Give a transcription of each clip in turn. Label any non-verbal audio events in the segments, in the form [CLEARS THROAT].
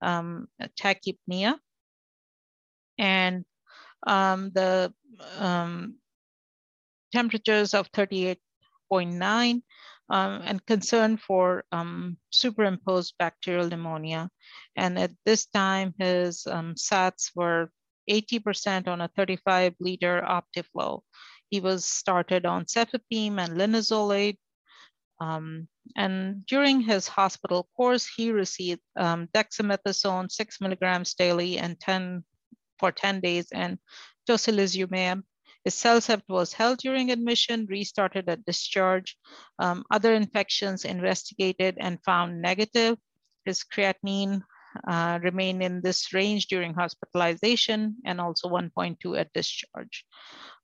um, tachypnea. And um, the um, temperatures of 38.9 um, and concern for um, superimposed bacterial pneumonia. And at this time, his um, SATs were 80% on a 35 liter Optiflow. He was started on cefepime and linezolid. Um, and during his hospital course, he received um, dexamethasone, six milligrams daily and 10 for 10 days and tocilizumab his CellCept was held during admission, restarted at discharge. Um, other infections investigated and found negative. His creatinine uh, remained in this range during hospitalization and also 1.2 at discharge.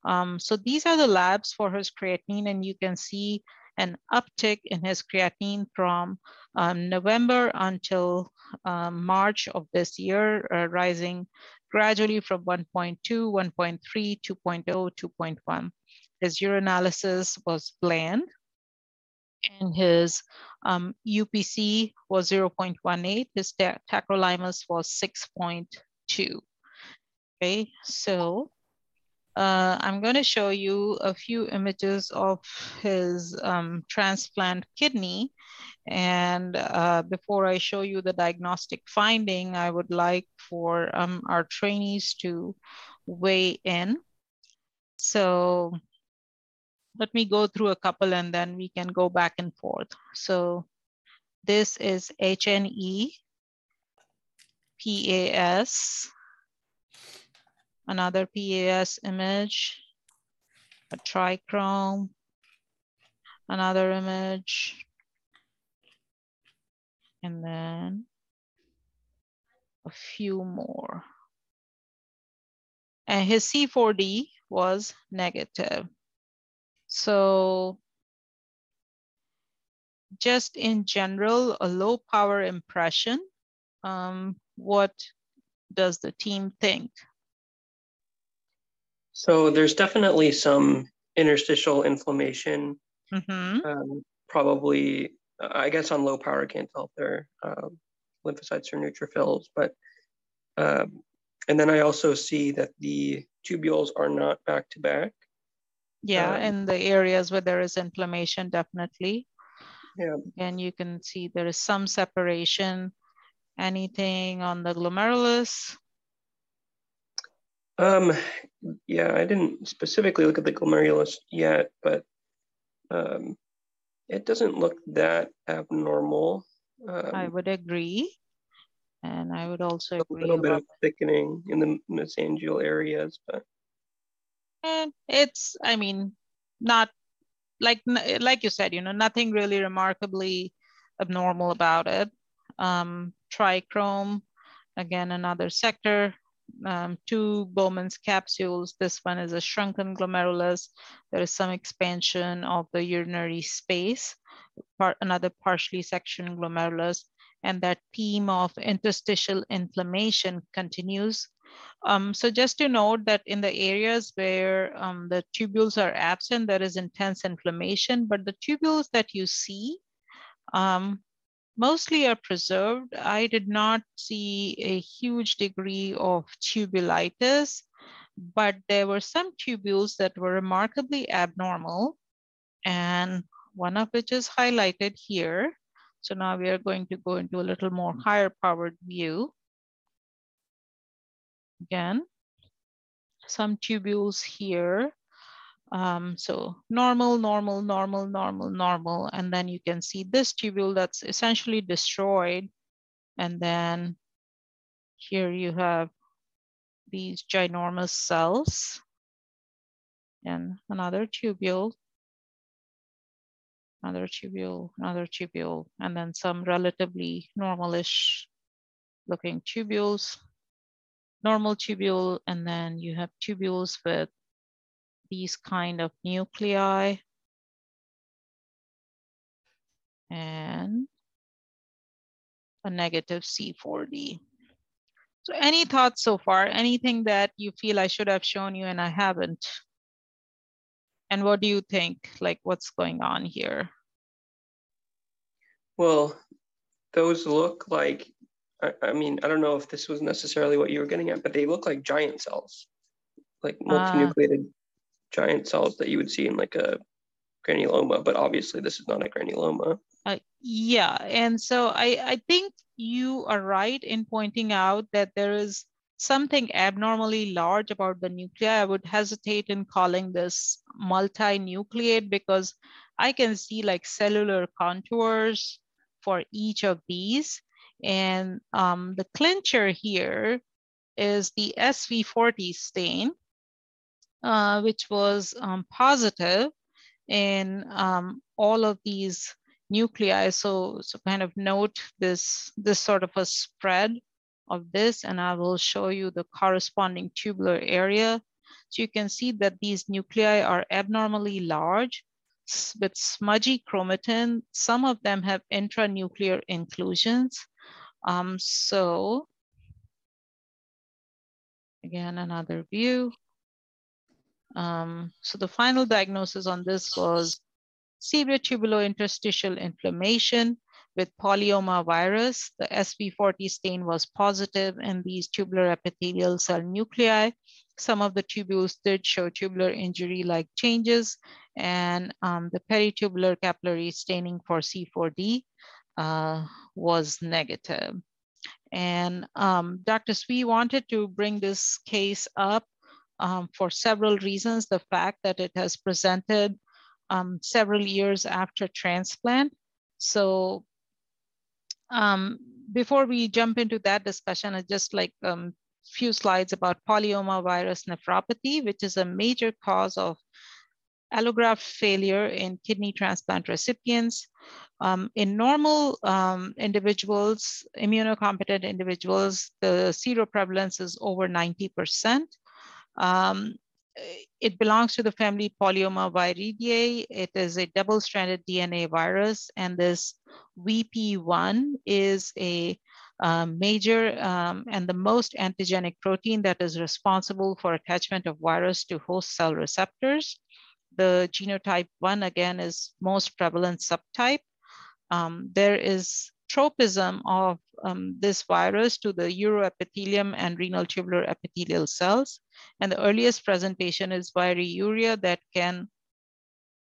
Um, so these are the labs for his creatinine and you can see an uptick in his creatinine from um, November until um, March of this year, uh, rising gradually from 1.2, 1.3, 2.0, 2.1. His urinalysis was bland and his um, UPC was 0.18, his tacrolimus was 6.2. Okay, so uh, I'm going to show you a few images of his um, transplant kidney. And uh, before I show you the diagnostic finding, I would like for um, our trainees to weigh in. So let me go through a couple and then we can go back and forth. So this is HNE, PAS, another PAS image, a trichrome, another image, and then a few more. And his C4D was negative. So just in general, a low power impression, um, what does the team think? So there's definitely some interstitial inflammation, mm-hmm. um, probably, I guess on low power can't tell if they're um, lymphocytes or neutrophils, but, um, and then I also see that the tubules are not back to back. Yeah, um, in the areas where there is inflammation, definitely. Yeah. And you can see there is some separation. Anything on the glomerulus? Um, yeah, I didn't specifically look at the glomerulus yet, but um, it doesn't look that abnormal. Um, I would agree. And I would also a little bit of thickening in the mesangial areas, but and it's, I mean, not like like you said, you know, nothing really remarkably abnormal about it. Um, trichrome, again, another sector um, two Bowman's capsules. This one is a shrunken glomerulus. There is some expansion of the urinary space, part, another partially sectioned glomerulus, and that theme of interstitial inflammation continues. Um, so just to note that in the areas where um, the tubules are absent, there is intense inflammation, but the tubules that you see um, mostly are preserved. I did not see a huge degree of tubulitis, but there were some tubules that were remarkably abnormal, and one of which is highlighted here. So now we are going to go into a little more higher powered view. Again, some tubules here um, so normal, normal, normal, normal, normal. And then you can see this tubule that's essentially destroyed. And then here you have these ginormous cells and another tubule, another tubule, another tubule, and then some relatively normalish looking tubules, normal tubule, and then you have tubules with these kind of nuclei. And a negative C4D. So any thoughts so far? Anything that you feel I should have shown you and I haven't? And what do you think? Like what's going on here? Well, those look like I, I, mean, I don't know if this was necessarily what you were getting at, but they look like giant cells, like uh. multinucleated uh, giant cells that you would see in like a granuloma. But obviously, this is not a granuloma. Uh, yeah, and so I, I think you are right in pointing out that there is something abnormally large about the nuclei. I would hesitate in calling this multinucleate because I can see like cellular contours for each of these. And um, the clincher here is the SV40 stain, uh, which was um, positive in um, all of these nuclei. So, so kind of note this, this sort of a spread of this, and I will show you the corresponding tubular area. So you can see that these nuclei are abnormally large with smudgy chromatin. Some of them have intranuclear inclusions. Um, so again, another view. Um, so the final diagnosis on this was severe tubulointerstitial inflammation with polyoma virus. The SV40 stain was positive in these tubular epithelial cell nuclei. Some of the tubules did show tubular injury-like changes, and um, the peritubular capillary staining for C4D uh, was negative. And um, Dr. Swee wanted to bring this case up um, for several reasons. The fact that it has presented um, several years after transplant. So um, before we jump into that discussion, I just like a um, few slides about polyoma virus nephropathy, which is a major cause of allograft failure in kidney transplant recipients. Um, in normal um, individuals, immunocompetent individuals, the seroprevalence is over 90%. Um, it belongs to the family Polyoma Polyomaviridae. It is a double-stranded DNA virus, and this VP1 is a um, major um, and the most antigenic protein that is responsible for attachment of virus to host cell receptors. The genotype 1, again, is most prevalent subtype. Um, there is tropism of um, this virus to the uroepithelium and renal tubular epithelial cells. And the earliest presentation is viruria that can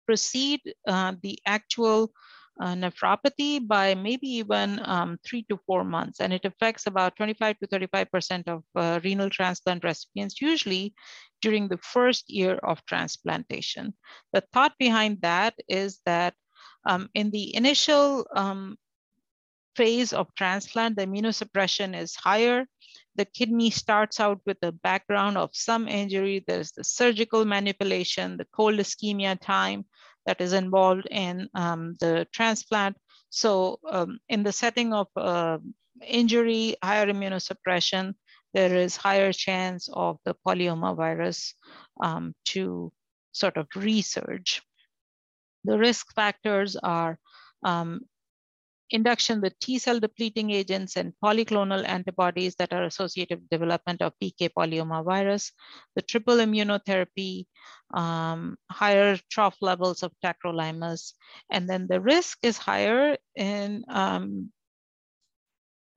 precede uh, the actual uh, nephropathy by maybe even um, three to four months. And it affects about 25 to 35% of uh, renal transplant recipients, usually during the first year of transplantation. The thought behind that is that um, in the initial um, phase of transplant, the immunosuppression is higher. The kidney starts out with a background of some injury. There's the surgical manipulation, the cold ischemia time that is involved in um, the transplant. So um, in the setting of uh, injury, higher immunosuppression, there is higher chance of the polyoma virus um, to sort of resurge. The risk factors are um, induction with T cell depleting agents and polyclonal antibodies that are associated with development of BK polyoma virus, the triple immunotherapy, um, higher trough levels of tacrolimus, and then the risk is higher in um,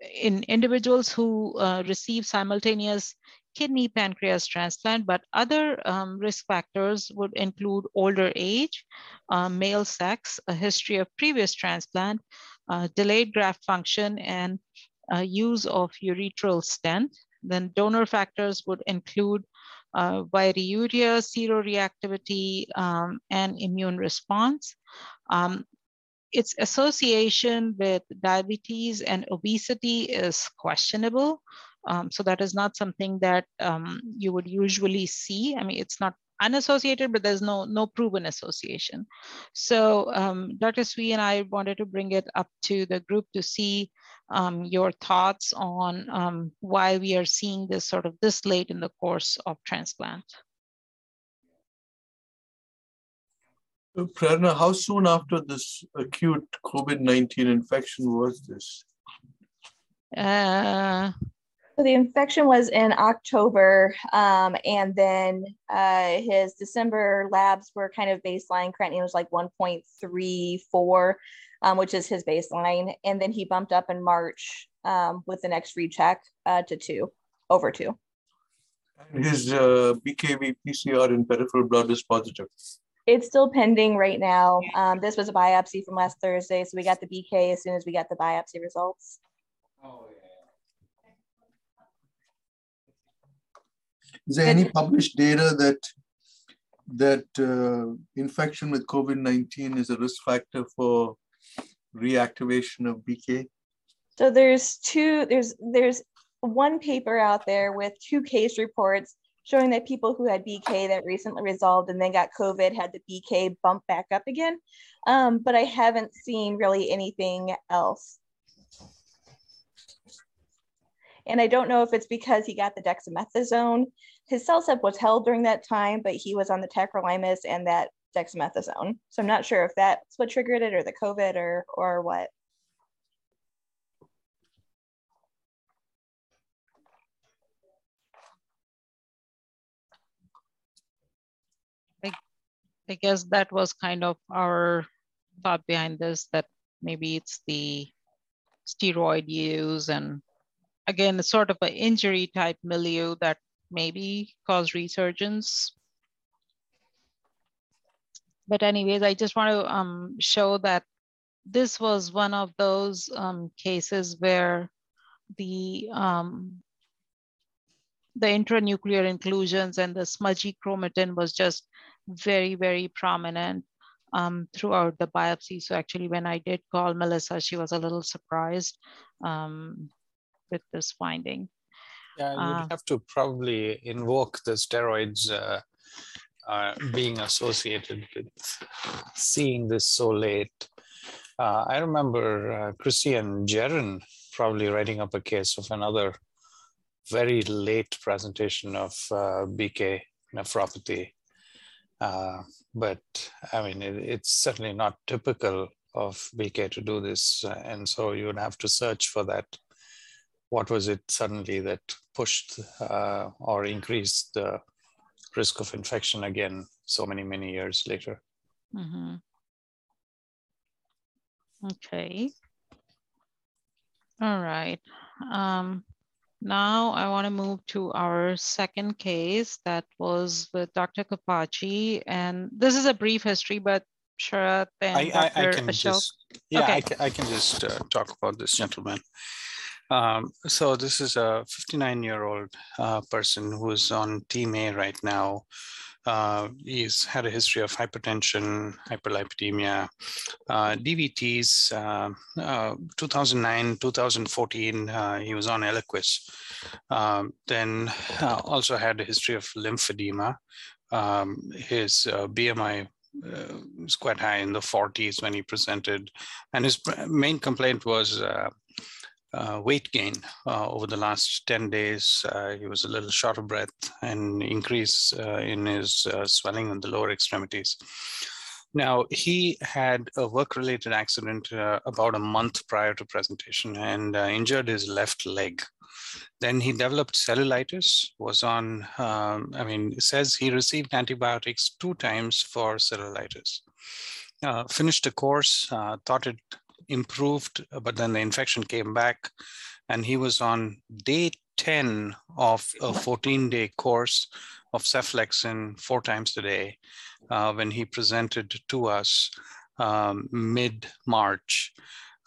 in individuals who uh, receive simultaneous kidney pancreas transplant, but other um, risk factors would include older age, uh, male sex, a history of previous transplant, uh, delayed graft function, and uh, use of ureteral stent. Then donor factors would include uh, viruria, seroreactivity, um, and immune response. Um, its association with diabetes and obesity is questionable. Um, so that is not something that um, you would usually see. I mean, it's not unassociated, but there's no, no proven association. So um, Dr. Swee and I wanted to bring it up to the group to see um, your thoughts on um, why we are seeing this sort of this late in the course of transplant. Prerna, how soon after this acute COVID-19 infection was this? Uh, so the infection was in October, um, and then uh, his December labs were kind of baseline. Creatinine was like 1.34, um, which is his baseline, and then he bumped up in March um, with the next recheck uh, to two, over two. And his uh, BKV PCR in peripheral blood is positive. It's still pending right now. Um, this was a biopsy from last Thursday, so we got the BK as soon as we got the biopsy results. Is there any published data that that uh, infection with COVID nineteen is a risk factor for reactivation of BK? So there's two. There's there's one paper out there with two case reports showing that people who had BK that recently resolved and then got COVID had the BK bump back up again. Um, but I haven't seen really anything else. And I don't know if it's because he got the dexamethasone. His CellCept was held during that time, but he was on the tacrolimus and that dexamethasone. So I'm not sure if that's what triggered it or the COVID or, or what. I guess that was kind of our thought behind this, that maybe it's the steroid use and again, it's sort of an injury type milieu that maybe cause resurgence. But anyways, I just want to um, show that this was one of those um, cases where the um, the intranuclear inclusions and the smudgy chromatin was just very, very prominent um, throughout the biopsy. So actually when I did call Melissa, she was a little surprised um, with this finding. Yeah, you'd uh, have to probably invoke the steroids uh, uh, being associated with seeing this so late. Uh, I remember uh, Christian Jeren probably writing up a case of another very late presentation of uh, BK nephropathy uh, but I mean, it, it's certainly not typical of BK to do this. Uh, and so you would have to search for that. What was it suddenly that pushed uh, or increased the risk of infection again so many, many years later? Mm-hmm. Okay. All right. Um, now I want to move to our second case that was with Dr. Kapachi. And this is a brief history, but Sharat and I, Dr. I, I can Ashok. just, yeah, okay. I, can, I can just uh, talk about this gentleman. Um, so this is a 59 year old uh, person who's on team A right now uh, he's had a history of hypertension, hyperlipidemia, uh, DVTs. Uh, uh 2009, 2014, uh, he was on Eliquis. Um, then also had a history of lymphedema. Um, his BMI uh, was quite high in the 40s when he presented, and his main complaint was uh, uh, weight gain uh, over the last 10 days. Uh, he was a little short of breath and increase uh, in his uh, swelling on the lower extremities. Now, he had a work-related accident uh, about a month prior to presentation and injured his left leg. Then he developed cellulitis, was on, um, I mean, says he received antibiotics two times for cellulitis. Uh, finished the course, uh, thought it improved, but then the infection came back. And he was on day 10 of a 14 day course of cephalexin four times a day uh, when he presented to us um, mid March.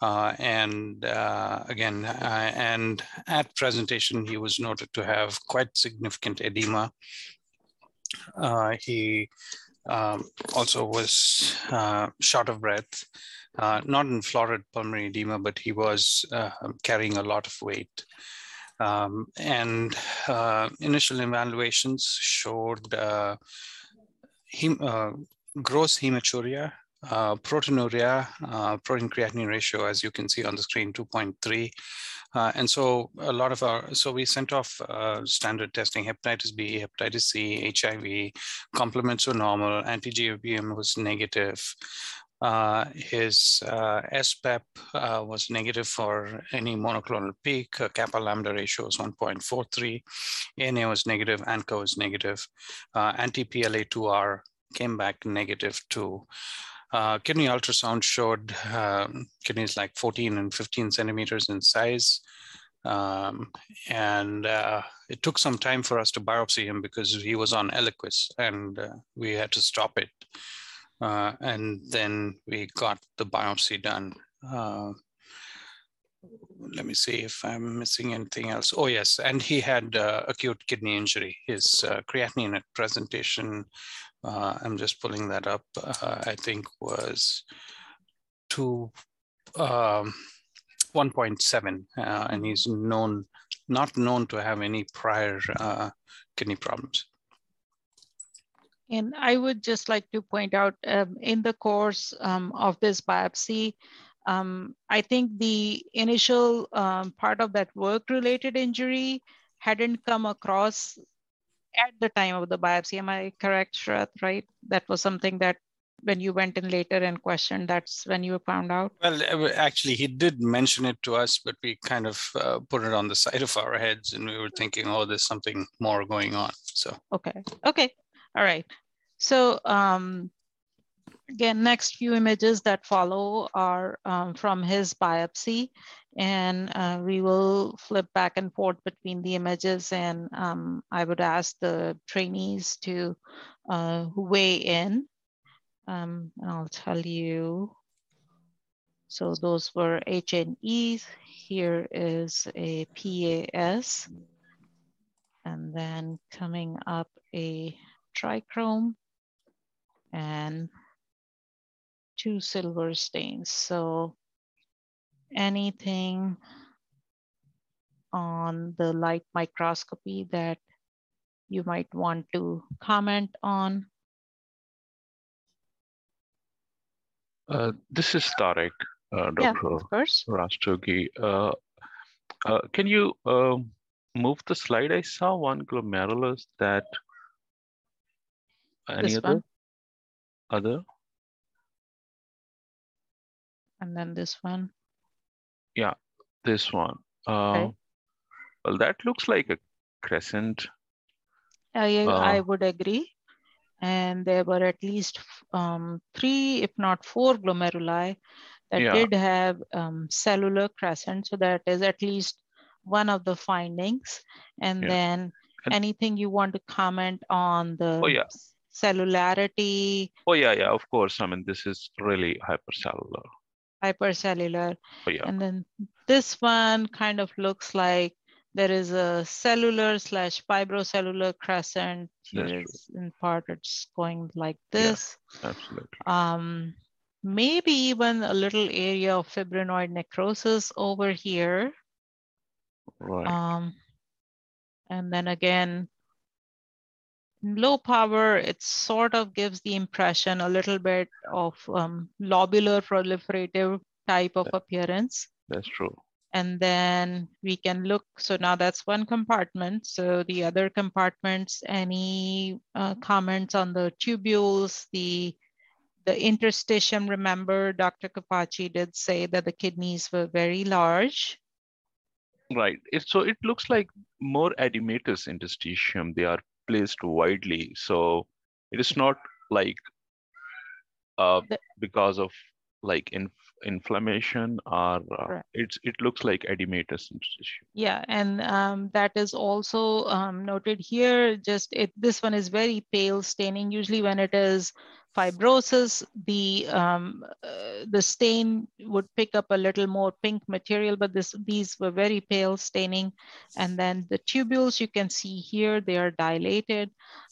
Uh, and uh, again, uh, and at presentation, he was noted to have quite significant edema. Uh, he um, also was uh, short of breath uh, not in florid pulmonary edema, but he was uh, carrying a lot of weight. Um, and uh, initial evaluations showed uh, hem uh, gross hematuria, uh, proteinuria, protein creatinine ratio, as you can see on the screen, 2.3. and so a lot of our, so we sent off standard testing, hepatitis B, hepatitis C, HIV, complements were normal, anti-GBM was negative. Uh, his uh, SPEP uh, was negative for any monoclonal peak. Uh, kappa lambda ratio was 1.43. ANA was negative. ANCA was negative. Uh, Anti-PLA2R came back negative too. uh, kidney ultrasound showed um, kidneys like 14 and 15 centimeters in size. Um, and uh, it took some time for us to biopsy him because he was on Eliquis and uh, we had to stop it. Uh, and then we got the biopsy done. Uh, let me see if I'm missing anything else. Oh yes, and he had uh, acute kidney injury. His uh, creatinine at presentation, I'm just pulling that up, I think was two, um, 1.7, uh, and he's known not known to have any prior uh, kidney problems. And I would just like to point out um, in the course um, of this biopsy, um, I think the initial um, part of that work-related injury hadn't come across at the time of the biopsy. Am I correct, Shrath, right? That was something that when you went in later and questioned, that's when you found out? Well, actually, he did mention it to us, but we kind of uh, put it on the side of our heads and we were thinking, oh, there's something more going on. So, okay. Okay. All right. So, um, again, next few images that follow are um, from his biopsy. And uh, we will flip back and forth between the images. And um, I would ask the trainees to uh, weigh in um, I'll tell you. So those were HNEs. Here is a PAS. And then coming up a trichrome and two silver stains. So anything on the light microscopy that you might want to comment on? Uh, this is Tarek, uh, Dr. Yeah, of course. Rastogi. Uh, uh, can you um, move the slide? I saw one glomerulus that. Any this other? One. Other? And then this one. Yeah, this one. Okay. Uh, well, that looks like a crescent. I, I Uh, would agree. And there were at least um, three, if not four glomeruli that Yeah. did have um, cellular crescent. So that is at least one of the findings. And Yeah. then And- anything you want to comment on the Oh, yeah. Cellularity, Oh, yeah, yeah, of course. I mean, this is really hypercellular. hypercellular. Oh, yeah. And then this one kind of looks like there is a cellular slash fibrocellular crescent. Here That's true. is in part it's going like Yeah. this. Absolutely. Um, maybe even a little area of fibrinoid necrosis over here. Right. Um, and then again, low power, it sort of gives the impression a little bit of um, lobular proliferative type of appearance. That's true. And then we can look, so now that's one compartment. So the other compartments, any uh, comments on the tubules, the the interstitium, remember Dr. Kapachi did say that the kidneys were very large. Right. It, so it looks like more edematous interstitium. They are placed widely. So it is not like uh, because of like inf inflammation or uh, it's it looks like edematous tissue. Yeah, and um, that is also um, noted here. Just it, this one is very pale staining. Usually, when it is fibrosis, the um, uh, the stain would pick up a little more pink material, but this these were very pale staining. And then the tubules you can see here, they are dilated.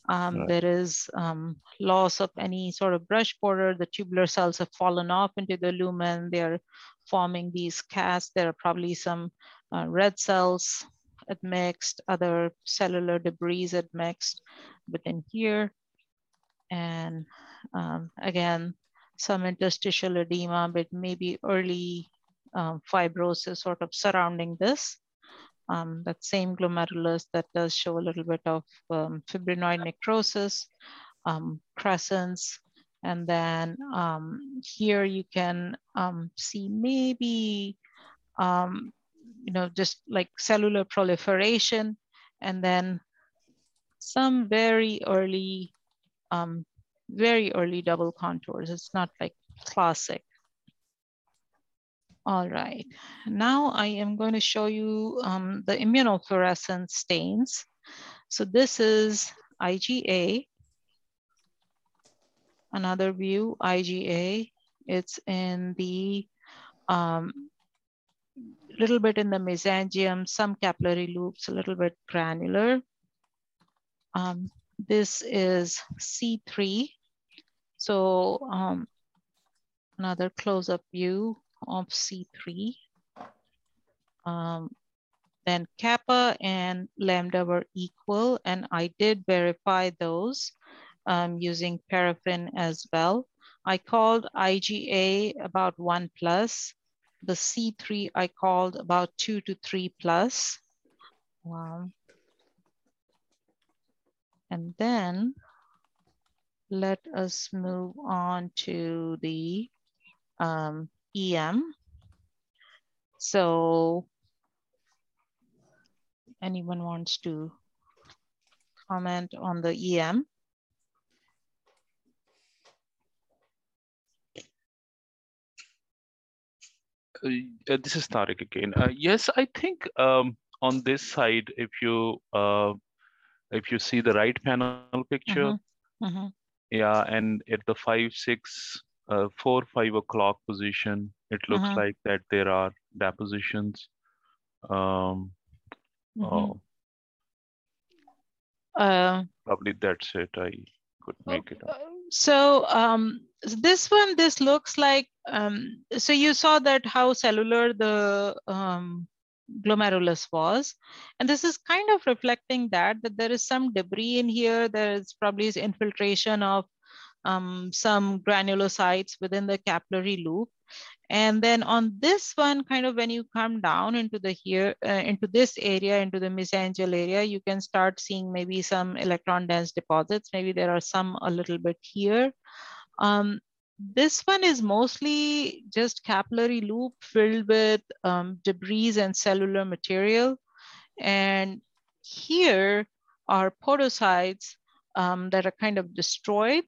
Um, Right. There is um, loss of any sort of brush border. The tubular cells have fallen off into the lumen. They're forming these casts. There are probably some uh, red cells admixed, other cellular debris admixed within here. And um, again, some interstitial edema, but maybe early um, fibrosis sort of surrounding this. Um, that same glomerulus that does show a little bit of um, fibrinoid necrosis, um, crescents, and then um, here you can um, see maybe, you know, just like cellular proliferation, and then some very early, very early double contours. It's not like classic. All right, now I am going to show you um, the immunofluorescence stains. So this is IgA, another view, IgA. It's in the um, little bit in the mesangium, some capillary loops, a little bit granular. Um, this is C3. So um, another close-up view of C3. Um, then kappa and lambda were equal, and I did verify those um, using paraffin as well. I called IgA about one plus. The C3 I called about two to three plus. Wow. And then let us move on to the um, EM. So anyone wants to comment on the EM? Uh, this is Tariq again. Uh, yes, I think um, on this side, if you uh, if you see the right panel picture, mm -hmm. Mm -hmm. Yeah, and at the five, six, uh, four, five o'clock position, it looks -hmm. like that there are depositions. Um, oh, uh, probably that's it. I could make it up. Uh, so um, this one, this looks like, um, so you saw that how cellular the um, glomerulus was. And this is kind of reflecting that, that there is some debris in here. There is probably infiltration of um, some granulocytes within the capillary loop. And then on this one, kind of when you come down into the here, uh, into this area, into the mesangial area, you can start seeing maybe some electron dense deposits. Maybe there are some a little bit here. Um, this one is mostly just capillary loop filled with um, debris and cellular material. And here are podocytes um, that are kind of destroyed.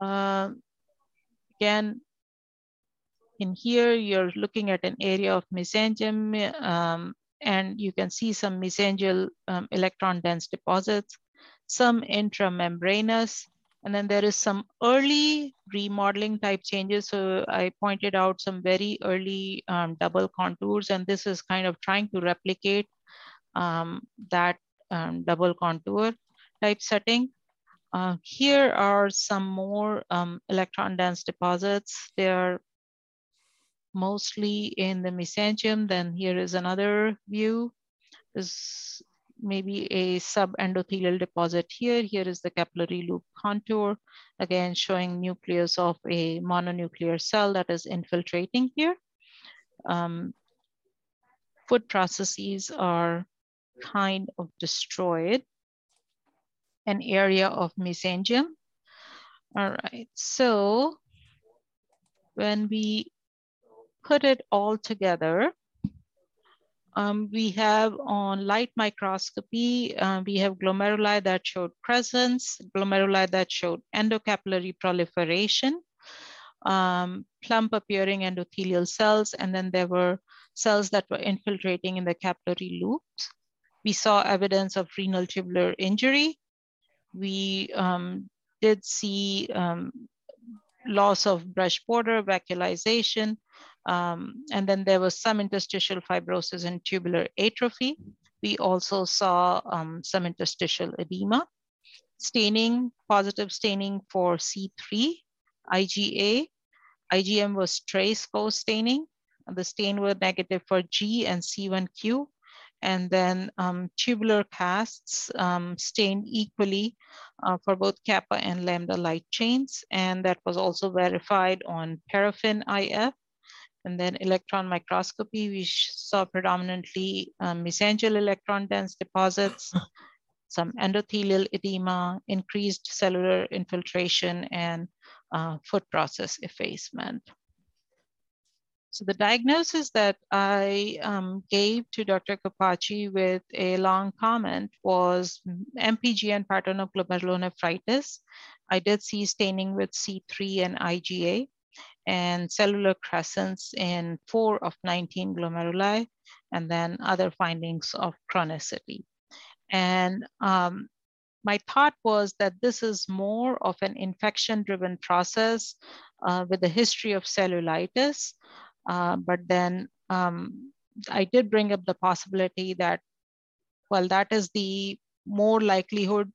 Uh, again, in here, you're looking at an area of mesangium um, and you can see some mesangial um, electron dense deposits, some intramembranous, and then there is some early remodeling type changes. So I pointed out some very early um, double contours, and this is kind of trying to replicate um, that um, double contour type setting. Uh, here are some more um, electron dense deposits. They are mostly in the mesangium. Then here is another view. This maybe a subendothelial deposit here. Here is the capillary loop contour, again showing nucleus of a mononuclear cell that is infiltrating here. Um, foot processes are kind of destroyed. An area of mesangium. All right, so when we put it all together, um, we have on light microscopy, uh, we have glomeruli that showed crescents, glomeruli that showed endocapillary proliferation, um, plump appearing endothelial cells, and then there were cells that were infiltrating in the capillary loops. We saw evidence of renal tubular injury. We um, did see um, loss of brush border, vacuolization, um, and then there was some interstitial fibrosis and tubular atrophy. We also saw um, some interstitial edema. Staining, positive staining for C3, IgA. IgM was trace co-staining. The stain were negative for G and C1q. And then um, tubular casts um, stained equally uh, for both kappa and lambda light chains. And that was also verified on paraffin IF and then electron microscopy, we saw predominantly um, mesangial electron dense deposits, [LAUGHS] some endothelial edema, increased cellular infiltration, and uh, foot process effacement. So the diagnosis that I um, gave to Dr. Kapachi with a long comment was MPGN pattern of glomerulonephritis I did see staining with C3 and IgA and cellular crescents in four of 19 glomeruli, and then other findings of chronicity. And um, my thought was that this is more of an infection-driven process uh, with a history of cellulitis. Uh, but then um, I did bring up the possibility that, well, that is the more likelihood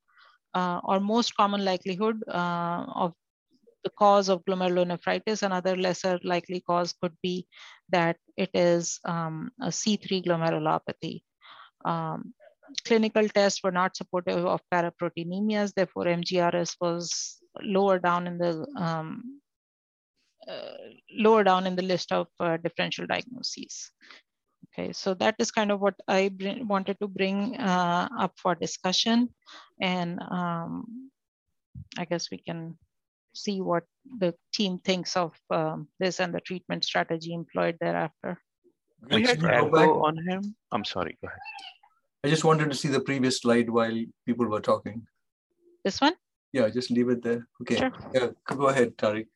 uh, or most common likelihood uh, of the cause of glomerulonephritis. Another lesser likely cause could be that it is um, a C3 glomerulopathy. Um, clinical tests were not supportive of paraproteinemias, therefore MGRS was lower down in the um, uh, lower down in the list of uh, differential diagnoses. Okay, so that is kind of what I wanted to bring uh, up for discussion. And um, I guess we can see what the team thinks of um, this and the treatment strategy employed thereafter. We had echo on him. I'm sorry, go ahead. I just wanted to see the previous slide while people were talking. This one? Yeah, just leave it there. Okay. Sure. Yeah, go ahead, Tariq.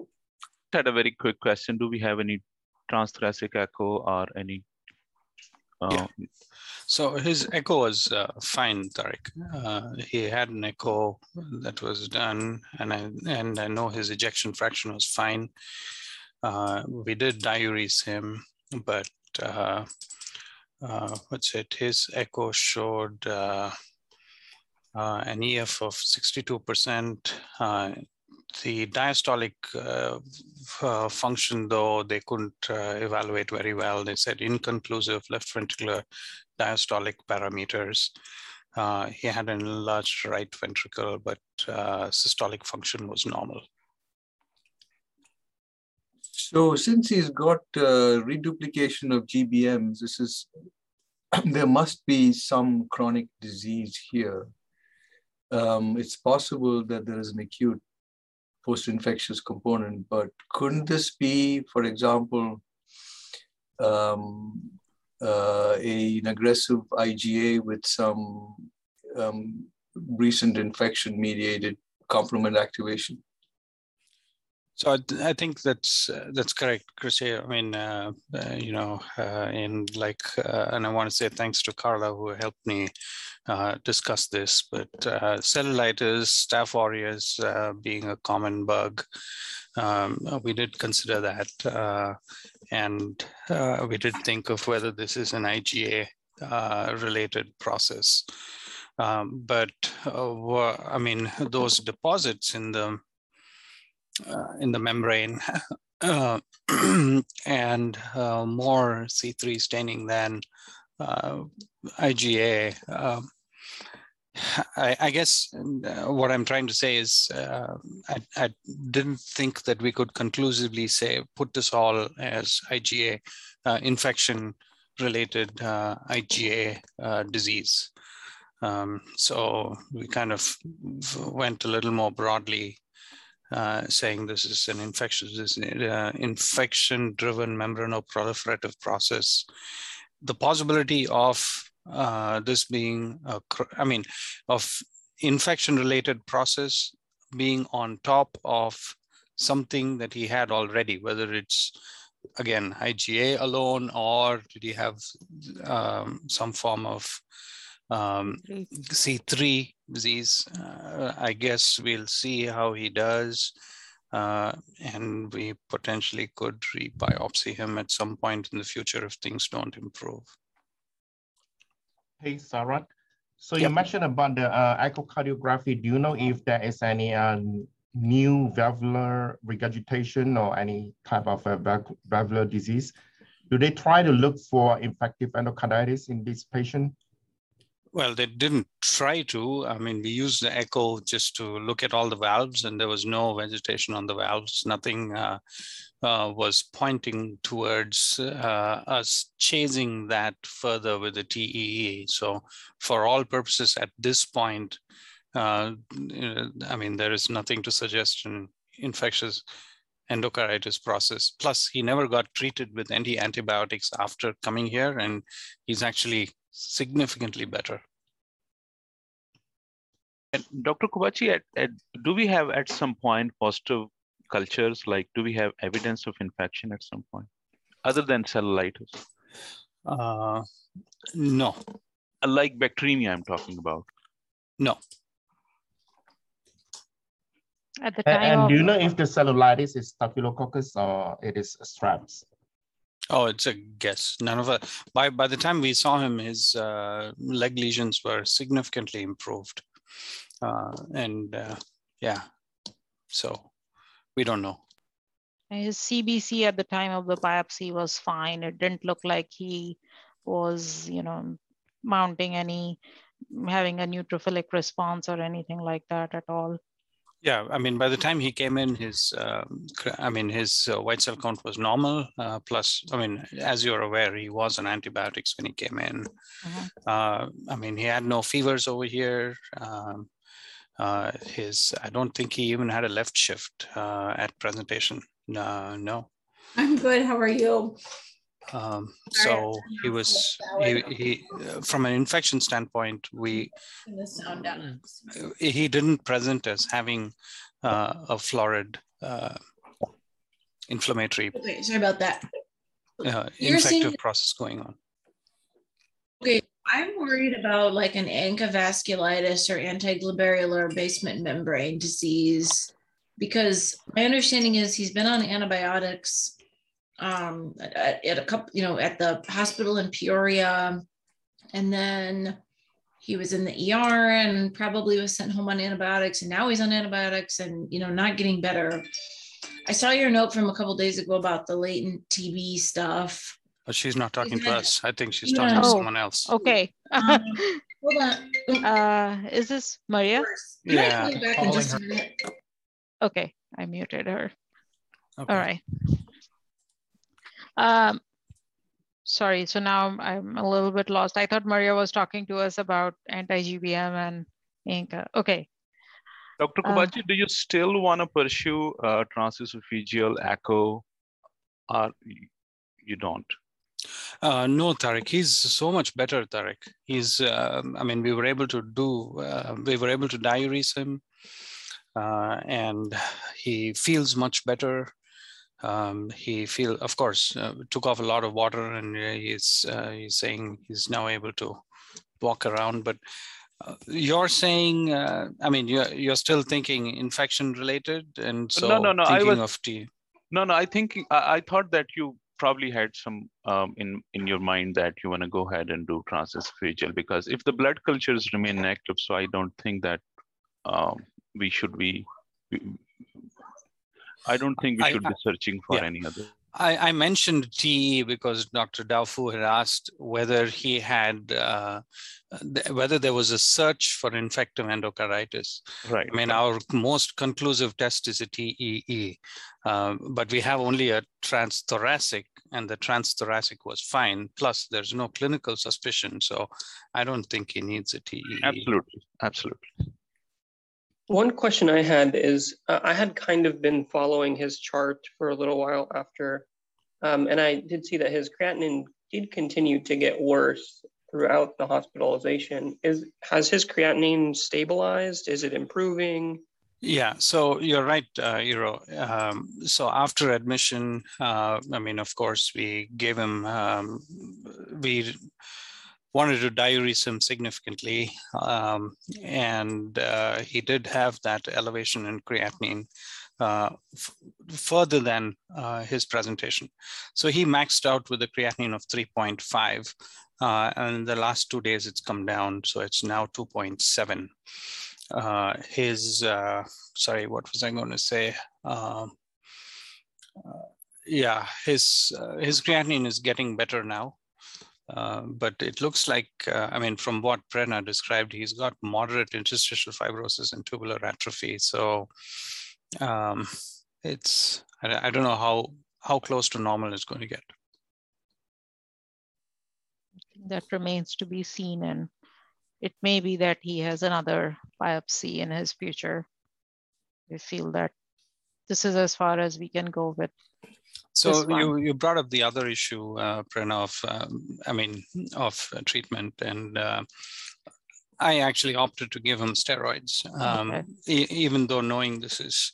I Had a very quick question. Do we have any transthoracic echo or any yeah. So his echo was uh, fine, Tariq. Uh, he had an echo that was done, and I and I know his ejection fraction was fine. Uh, we did diurese him, but uh, uh, what's it? His echo showed an EF of 62%, the diastolic uh, uh, function, though, they couldn't uh, evaluate very well. They said inconclusive left ventricular diastolic parameters. Uh, he had an enlarged right ventricle, but systolic function was normal. So since he's got reduplication of GBMs, this is [CLEARS THROAT] there must be some chronic disease here. Um, it's possible that there is an acute post-infectious component, but couldn't this be, for example, um, uh, a, an aggressive IgA with some um, recent infection-mediated complement activation? So I, I think that's uh, that's correct, Chris. I mean, uh, uh, you know, uh, and like, uh, and I want to say thanks to Carla who helped me uh, discuss this. But cellulitis, staph aureus being a common bug, um, we did consider that, and we did think of whether this is an IgA related process. Um, but I mean, those deposits in the in the membrane [LAUGHS] uh, [CLEARS THROAT] and uh, more C3 staining than uh, IgA. Um, [SIGHS] I, I, guess uh, what I'm trying to say is uh, I, I, didn't think that we could conclusively say put this all as IgA infection related IgA disease. Um, so we kind of went a little more broadly uh, saying this is an infectious uh, infection-driven membranoproliferative process. The possibility of uh, this being, a, I mean, of infection-related process being on top of something that he had already, whether it's again IgA alone or did he have um, some form of um, C3 disease. Uh, I guess we'll see how he does. Uh, and we potentially could rebiopsy him at some point in the future if things don't improve. Hey, Sarat. So yep. you mentioned about the uh, echocardiography. Do you know if there is any uh, new valvular regurgitation or any type of a valvular disease? Do they try to look for infective endocarditis in this patient? Well, they didn't try to. I mean, we used the echo just to look at all the valves, and there was no vegetation on the valves. Nothing uh, uh, was pointing towards uh, us chasing that further with the TEE. So, for all purposes at this point, uh, I mean, there is nothing to suggest an infectious endocarditis process. Plus, he never got treated with any antibiotics after coming here, and he's actually significantly better. And Dr. Kubachi, at, at, do we have at some point positive cultures? Like, do we have evidence of infection at some point, other than cellulitis? Uh, no. Like bacteremia, I'm talking about. No. At the time and, of, do you know if the cellulitis is staphylococcus or it is strep's? Oh, it's a guess. None of it. By by the time we saw him, his uh, leg lesions were significantly improved, uh, and uh, yeah, so we don't know. his CBC at the time of the biopsy was fine. It didn't look like he was, you know, mounting any, having a neutrophilic response or anything like that at all. Yeah, I mean, by the time he came in, his, um, I mean, his uh, white cell count was normal. Uh, plus, I mean, as you're aware, he was on antibiotics when he came in. Mhm. Uh, I mean, he had no fevers over here. Um, uh, his, I don't think he even had a left shift uh, at presentation. No, no. I'm good. How are you? Um, so he was, he, he, uh, from an infection standpoint, we, Turn the sound down. he didn't present as having uh, a florid uh, inflammatory Okay, sorry about that. uh, infective process going on. Okay, I'm worried about like an ANCA vasculitis or antiglomerular basement membrane disease because my understanding is he's been on antibiotics um, at, at a couple, you know, at the hospital in Peoria, and then he was in the ER and probably was sent home on antibiotics, and now he's on antibiotics and you know not getting better. I saw your note from a couple days ago about the latent TB stuff. But she's not talking to us. I think she's Yeah. talking to Oh, someone else. Okay. Um, [LAUGHS] hold on. uh, is this Maria? Yeah. back in just a minute? Okay, I muted her. Okay. All right. Um, sorry, so now I'm- I'm a little bit lost. I thought Maria was talking to us about anti-GBM and ANCA. Okay, Dr. Uh, Kubachi, do you still want to pursue uh, transesophageal echo or you don't? Uh, no, Tarek, he's so much better, Tarek. He's, um, I mean, we were able to do, uh, we were able to diurese him uh, and he feels much better. Um, he feel, of course, uh, took off a lot of water and uh, he's, uh, he's saying he's now able to walk around, but uh, you're saying, uh, I mean, you're, you're still thinking infection related and so no, no, I thinking was- of T. No, no, I think I, I thought that you probably had some um, in in your mind that you want to go ahead and do transesophageal because if the blood cultures remain active, so I don't think that um, we should be. I don't think we I- should be searching for yeah. any other. I, I mentioned TE because Dr. Daufu had asked whether he had, uh, th- whether there was a search for infective endocarditis. Right. I mean, our most conclusive test is a TEE, um, but we have only a transthoracic, and the transthoracic was fine. Plus, there's no clinical suspicion, so I don't think he needs a TEE. Absolutely, absolutely. One question I had is uh, I had kind of been following his chart for a little while after, um, and I did see that his creatinine did continue to get worse throughout the hospitalization. Is has his creatinine stabilized? Is it improving? Yeah, so you're right, uh, Eero. Um, so after admission, uh, I mean, of course, we gave him, um, we wanted to diurese him significantly, um, and uh, he did have that elevation in creatinine uh, f- further than uh, his presentation. So he maxed out with a creatinine of 3.5, uh, and the last two days it's come down, so it's now 2.7 uh, his uh, sorry what was i going to say? Um, yeah his his creatinine is getting better now uh, but it looks like uh, i mean from what Prerna described he's got moderate interstitial fibrosis and tubular atrophy so um, it's I, I don't know how how close to normal it's going to get that remains to be seen and it may be that he has another biopsy in his future. We feel that this is as far as we can go with. So you, you brought up the other issue, uh, Prerna, of, um, I mean, of uh, treatment. And uh, I actually opted to give him steroids, um, okay. e even though knowing this is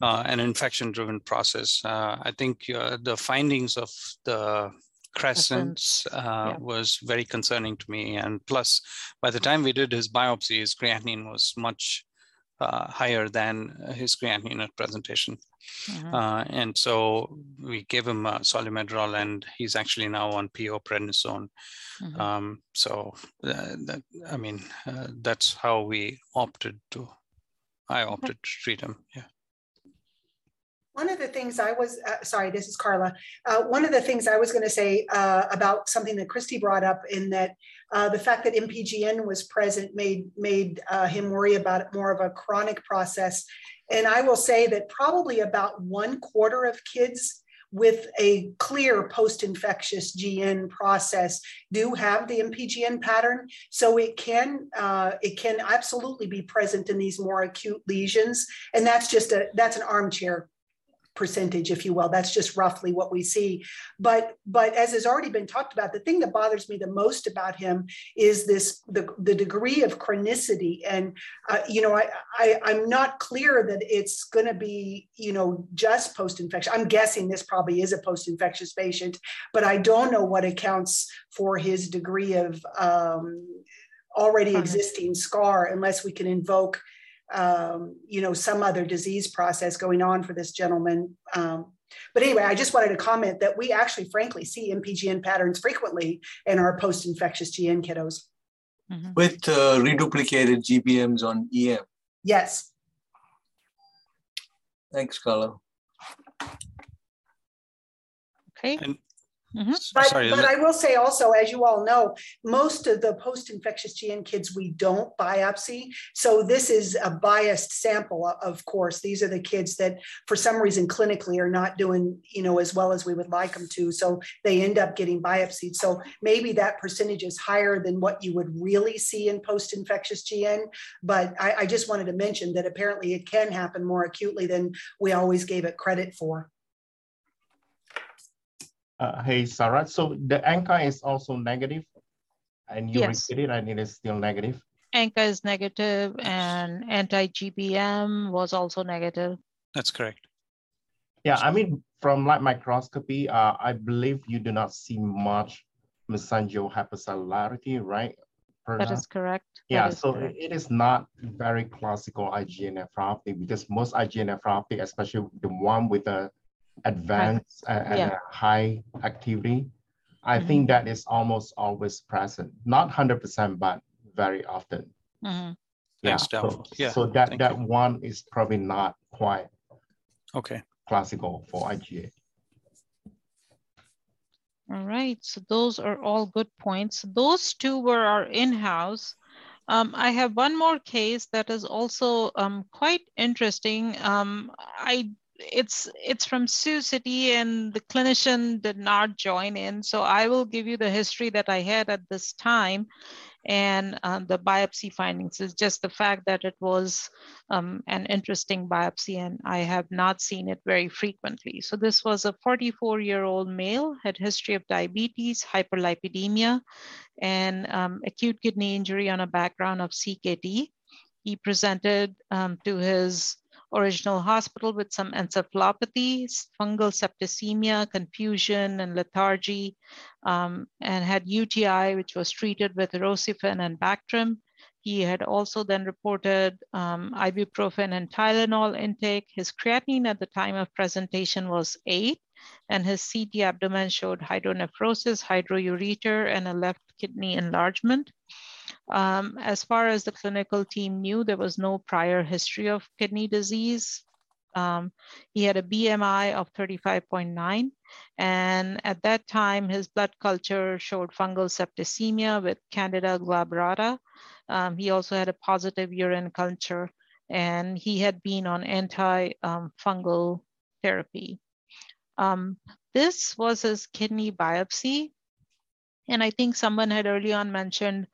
uh, an infection-driven process. Uh, I think uh, the findings of the crescents uh, yeah. was very concerning to me. And plus, by the time we did his biopsy, his creatinine was much uh, higher than his creatinine at presentation. Mm-hmm. Uh, and so we gave him uh, Solu-Medrol, and he's actually now on PO prednisone. Mm-hmm. Um, so uh, that, I mean, uh, that's how we opted to. I opted to treat him. Yeah. One of the things I was, uh, sorry, this is Carla. Uh, one of the things I was going to say uh, about something that Christy brought up in that uh, the fact that MPGN was present made, made uh, him worry about it more of a chronic process. And I will say that probably about one quarter of kids with a clear post-infectious GN process do have the MPGN pattern. So it can uh, it can absolutely be present in these more acute lesions, and that's just a that's an armchair percentage, if you will. That's just roughly what we see. But but as has already been talked about, the thing that bothers me the most about him is this the, the degree of chronicity. And uh, you know, I, I I'm not clear that it's going to be you know just post infection. I'm guessing this probably is a post infectious patient, but I don't know what accounts for his degree of um, already existing scar unless we can invoke um, you know, some other disease process going on for this gentleman. Um, but anyway, I just wanted to comment that we actually, frankly, see MPGN patterns frequently in our post-infectious GN kiddos. Mm-hmm. With uh, reduplicated GBMs on EM. Yes. Thanks, Carla. Okay. And Mm-hmm. But, Sorry, but I will say also, as you all know, most of the post-infectious GN kids we don't biopsy. So this is a biased sample, of course. These are the kids that, for some reason, clinically are not doing, you know, as well as we would like them to. So they end up getting biopsied. So maybe that percentage is higher than what you would really see in post-infectious GN. But I, I just wanted to mention that apparently it can happen more acutely than we always gave it credit for. Uh, hey, Sarah. So the ANCA is also negative, and you yes. repeat it, and it is still negative. ANCA is negative, and anti-GBM was also negative. That's correct. Yeah, I mean, from light microscopy, uh, I believe you do not see much mesangial hypercellularity, right? That is correct. Yeah, is so correct. it is not very classical IgA nephropathy because most IgA nephropathy, especially the one with a advanced and yeah. high activity, I mm-hmm. think that is almost always present. Not 100%, but very often. Mm-hmm. Yeah, so, yeah. so that, Thank that you. one is probably not quite okay classical for IgA. All right, so those are all good points. Those two were our in-house. Um, I have one more case that is also um, quite interesting. Um, I it's it's from Sioux City and the clinician did not join in. So I will give you the history that I had at this time and uh, the biopsy findings is just the fact that it was um, an interesting biopsy and I have not seen it very frequently. So this was a 44 year old male, had history of diabetes, hyperlipidemia, and um, acute kidney injury on a background of CKD. He presented um, to his original hospital with some encephalopathy, fungal septicemia, confusion, and lethargy, um, and had UTI, which was treated with Rocephin and Bactrim. He had also then reported um, ibuprofen and Tylenol intake. His creatinine at the time of presentation was eight, and his CT abdomen showed hydronephrosis, hydroureter, and a left kidney enlargement. Um, as far as the clinical team knew, there was no prior history of kidney disease. Um, he had a BMI of 35.9, and at that time, his blood culture showed fungal septicemia with Candida glabrata. Um, he also had a positive urine culture, and he had been on anti-fungal um, therapy. Um, this was his kidney biopsy. And I think someone had early on mentioned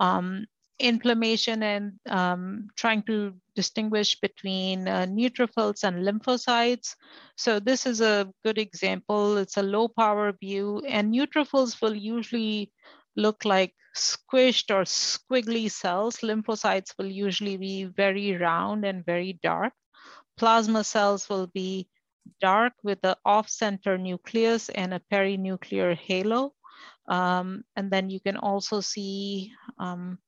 um, inflammation and um, trying to distinguish between uh, neutrophils and lymphocytes. So this is a good example. It's a low power view and neutrophils will usually look like squished or squiggly cells. Lymphocytes will usually be very round and very dark. Plasma cells will be dark with the off-center nucleus and a perinuclear halo. Um, and then you can also see um,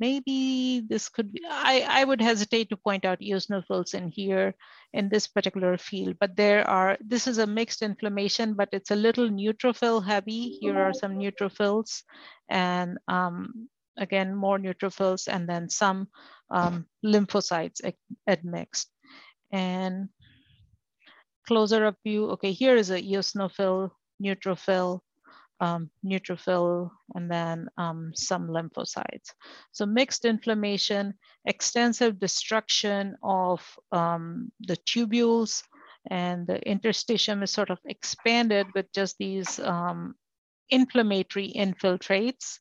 maybe this could be, I, I would hesitate to point out eosinophils in here in this particular field, but there are, this is a mixed inflammation, but it's a little neutrophil heavy. Here are some neutrophils and um, again, more neutrophils and then some um, lymphocytes admixed. And closer up view, okay, here is a eosinophil, neutrophil, um, neutrophil, and then um, some lymphocytes. So mixed inflammation, extensive destruction of um, the tubules, and the interstitium is sort of expanded with just these um, inflammatory infiltrates.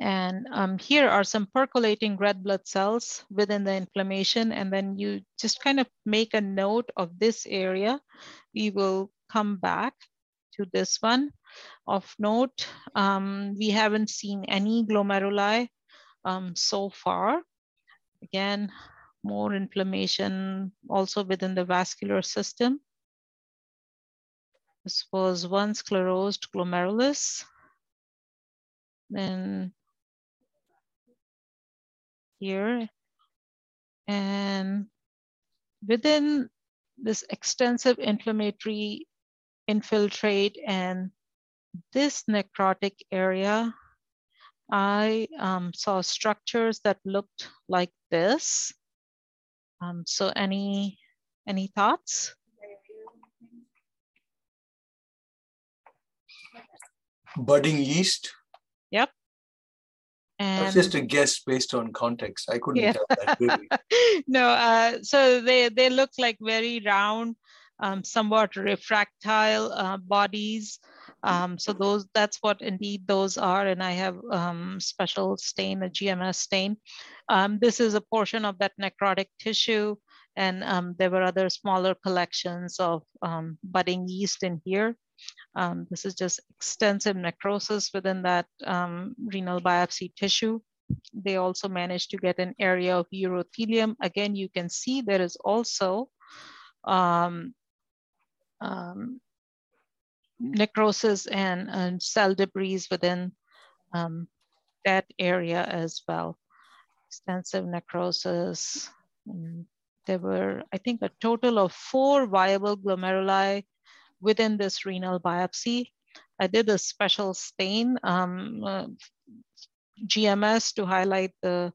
And um, here are some percolating red blood cells within the inflammation. And then you just kind of make a note of this area. We will come back to this one. Of note, um, we haven't seen any glomeruli um, so far. Again, more inflammation also within the vascular system. This was one sclerosed glomerulus. Then here. And within this extensive inflammatory infiltrate and this necrotic area, I um, saw structures that looked like this. Um, so any, any thoughts? Budding yeast? Yep. And That's just a guess based on context. I couldn't yeah. tell that [LAUGHS] no, uh, so they, they look like very round, um, somewhat refractile uh, bodies. Um, so those that's what indeed those are. And I have um, special stain, a GMS stain. Um, this is a portion of that necrotic tissue. And um, there were other smaller collections of um, budding yeast in here. This is just extensive necrosis within that renal biopsy tissue. They also managed to get an area of urothelium. Again, you can see there is also um, um necrosis and, and, cell debris within um, that area as well. Extensive necrosis. There were, I think, a total of four viable glomeruli within this renal biopsy. I did a special stain, um, uh, GMS to highlight the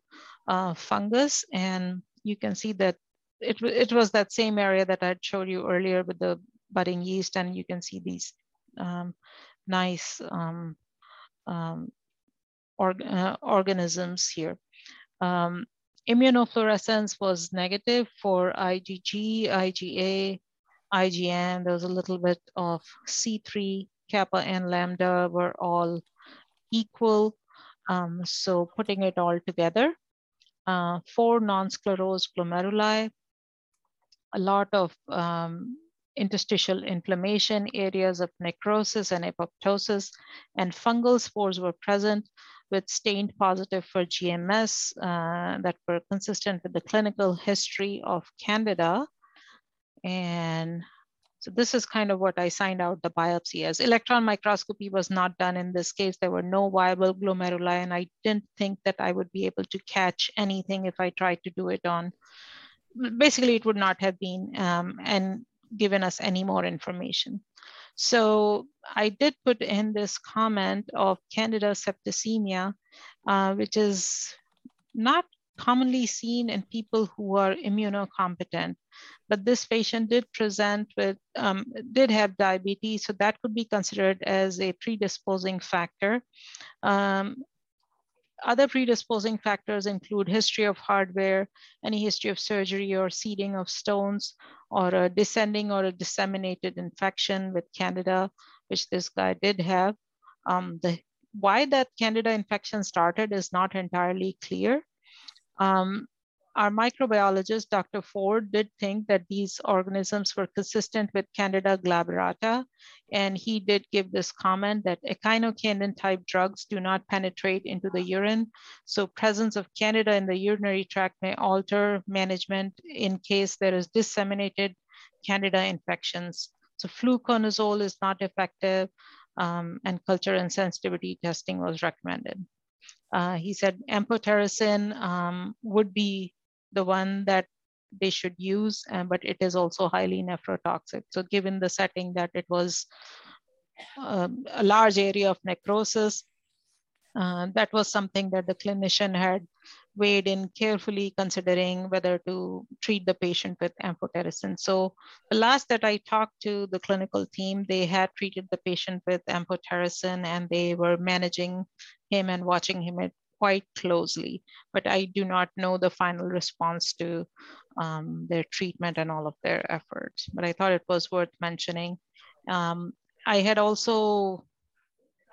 uh, fungus. And you can see that it, it was that same area that I showed you earlier with the budding yeast. And you can see these um, nice um, um uh, organisms here. Um, immunofluorescence was negative for IgG, IgA, IgM, there was a little bit of C3, kappa and lambda were all equal. Um, so putting it all together, uh, four non-sclerosed glomeruli, a lot of um, interstitial inflammation, areas of necrosis and apoptosis, and fungal spores were present with stained positive for GMS uh, that were consistent with the clinical history of Candida. And so this is kind of what I signed out the biopsy as. Electron microscopy was not done in this case. There were no viable glomeruli and I didn't think that I would be able to catch anything if I tried to do it on, basically it would not have been um, and given us any more information. So I did put in this comment of Candida septicemia, uh, which is not commonly seen in people who are immunocompetent. But this patient did present with, um, did have diabetes, so that could be considered as a predisposing factor. Um, other predisposing factors include history of hardware, any history of surgery or seeding of stones, or a descending or a disseminated infection with Candida, which this guy did have. Um, the, why that Candida infection started is not entirely clear. Um, our microbiologist, Dr. Ford, did think that these organisms were consistent with Candida glabrata. And he did give this comment that echinocandin type drugs do not penetrate into the urine. So presence of Candida in the urinary tract may alter management in case there is disseminated Candida infections. So fluconazole is not effective um, and culture and sensitivity testing was recommended. Uh, he said amphotericin um, would be the one that they should use, but it is also highly nephrotoxic. So given the setting that it was um, a large area of necrosis, uh, that was something that the clinician had weighed in carefully considering whether to treat the patient with amphotericin. So the last that I talked to the clinical team, they had treated the patient with amphotericin and they were managing him and watching him quite closely, but I do not know the final response to um, their treatment and all of their efforts. But I thought it was worth mentioning. Um, I had also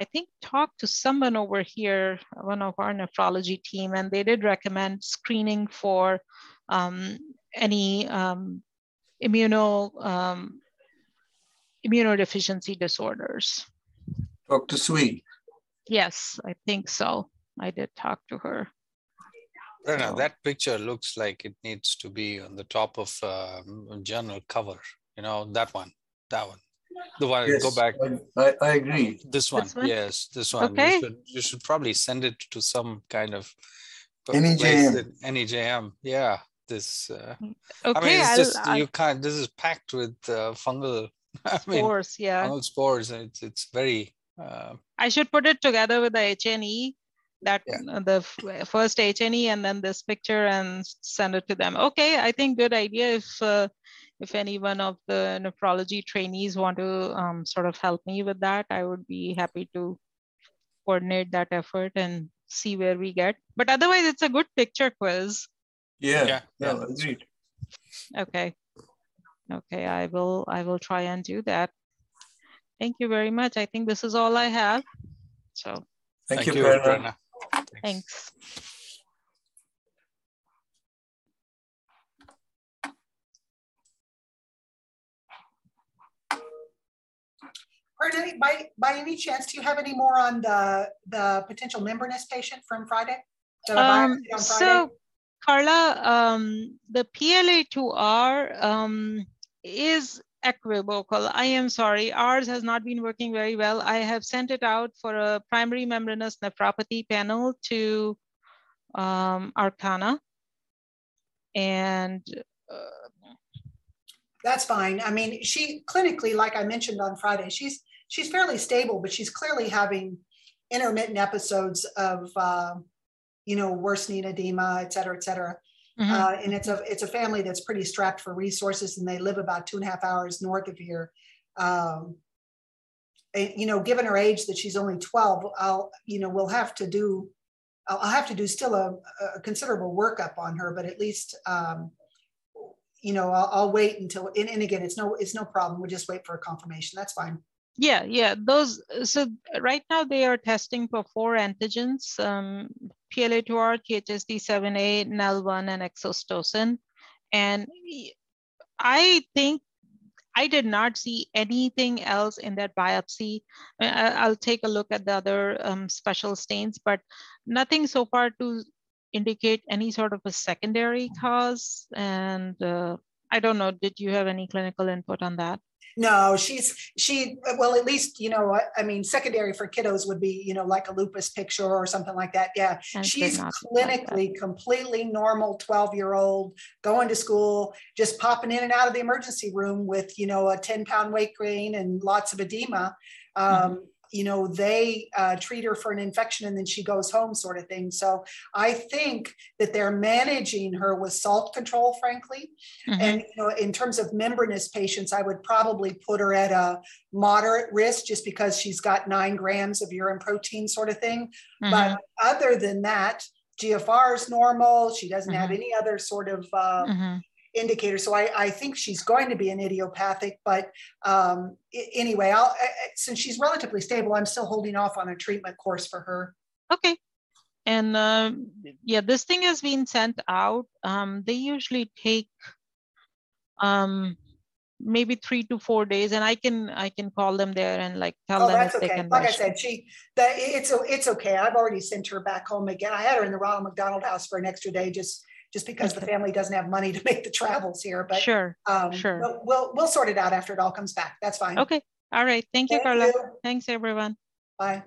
I think, talked to someone over here, one of our nephrology team, and they did recommend screening for um, any um, immuno, um, immunodeficiency disorders. Dr. Sui. Yes, I think so. I did talk to her. Prerna, so. that picture looks like it needs to be on the top of a journal cover. You know, that one, that one. The one, yes, go back. I, I agree. This one, this one, yes, this one. Okay. You should, you should probably send it to some kind of NEJM. NEJM, yeah. This, uh, okay, I mean, it's just I'll, you can't. This is packed with uh, fungal [LAUGHS] I mean, spores. Yeah, fungal spores. It's it's very. Uh, I should put it together with the H&E that yeah. the first H&E and then this picture and send it to them. Okay, I think good idea if uh, if any one of the nephrology trainees want to um, sort of help me with that, I would be happy to coordinate that effort and see where we get. But otherwise, it's a good picture quiz. Yeah, yeah, yeah agreed. Okay. Okay, I will I will try and do that. Thank you very much. I think this is all I have. So thank, thank you, Prerna. Thanks. Or by, by any chance, do you have any more on the, the potential membranous patient from Friday? Um, Friday? So, Carla, um, the PLA2R um, is equivocal. I am sorry, ours has not been working very well. I have sent it out for a primary membranous nephropathy panel to um, Arkana. And uh, that's fine. I mean, she clinically, like I mentioned on Friday, she's she's fairly stable, but she's clearly having intermittent episodes of, uh, you know, worsening edema, et cetera, et cetera. Mm-hmm. Uh, and it's a it's a family that's pretty strapped for resources, and they live about two and a half hours north of here. Um, and, you know, given her age that she's only 12, I'll you know we'll have to do I'll have to do still a, a considerable workup on her, but at least um, you know I'll, I'll wait until and, and, again it's no it's no problem. We'll just wait for a confirmation. That's fine. Yeah, yeah. Those so right now they are testing for four antigens: um, PLA2R, THSD7A, NELL1, and exostosin. And I think I did not see anything else in that biopsy. I'll take a look at the other um, special stains, but nothing so far to indicate any sort of a secondary cause. And uh, I don't know, did you have any clinical input on that? No, she's she well at least you know I mean secondary for kiddos would be you know like a lupus picture or something like that. Yeah, and she's clinically like completely normal 12 year old going to school, just popping in and out of the emergency room with you know a 10 pound weight gain and lots of edema. Um, mm-hmm you know they uh, treat her for an infection and then she goes home sort of thing so i think that they're managing her with salt control frankly mm-hmm. and you know in terms of membranous patients i would probably put her at a moderate risk just because she's got nine grams of urine protein sort of thing mm-hmm. but other than that gfr is normal she doesn't mm-hmm. have any other sort of uh, mm-hmm indicator. So I, I think she's going to be an idiopathic, but um, anyway, I'll, since she's relatively stable, I'm still holding off on a treatment course for her. Okay. and um, yeah, this thing has been sent out. Um, they usually take um, maybe three to four days, and I can I can call them there and like tell oh, them that's if okay. they can. Like I said, she that it's it's okay. I've already sent her back home again. I had her in the Ronald McDonald House for an extra day just just because the family doesn't have money to [LAUGHS] make the travels here. But sure, um, sure. We'll, we'll we'll sort it out after it all comes back. That's fine. Okay. All right. Thank you, Thank Carla. You. Thanks, everyone. Bye.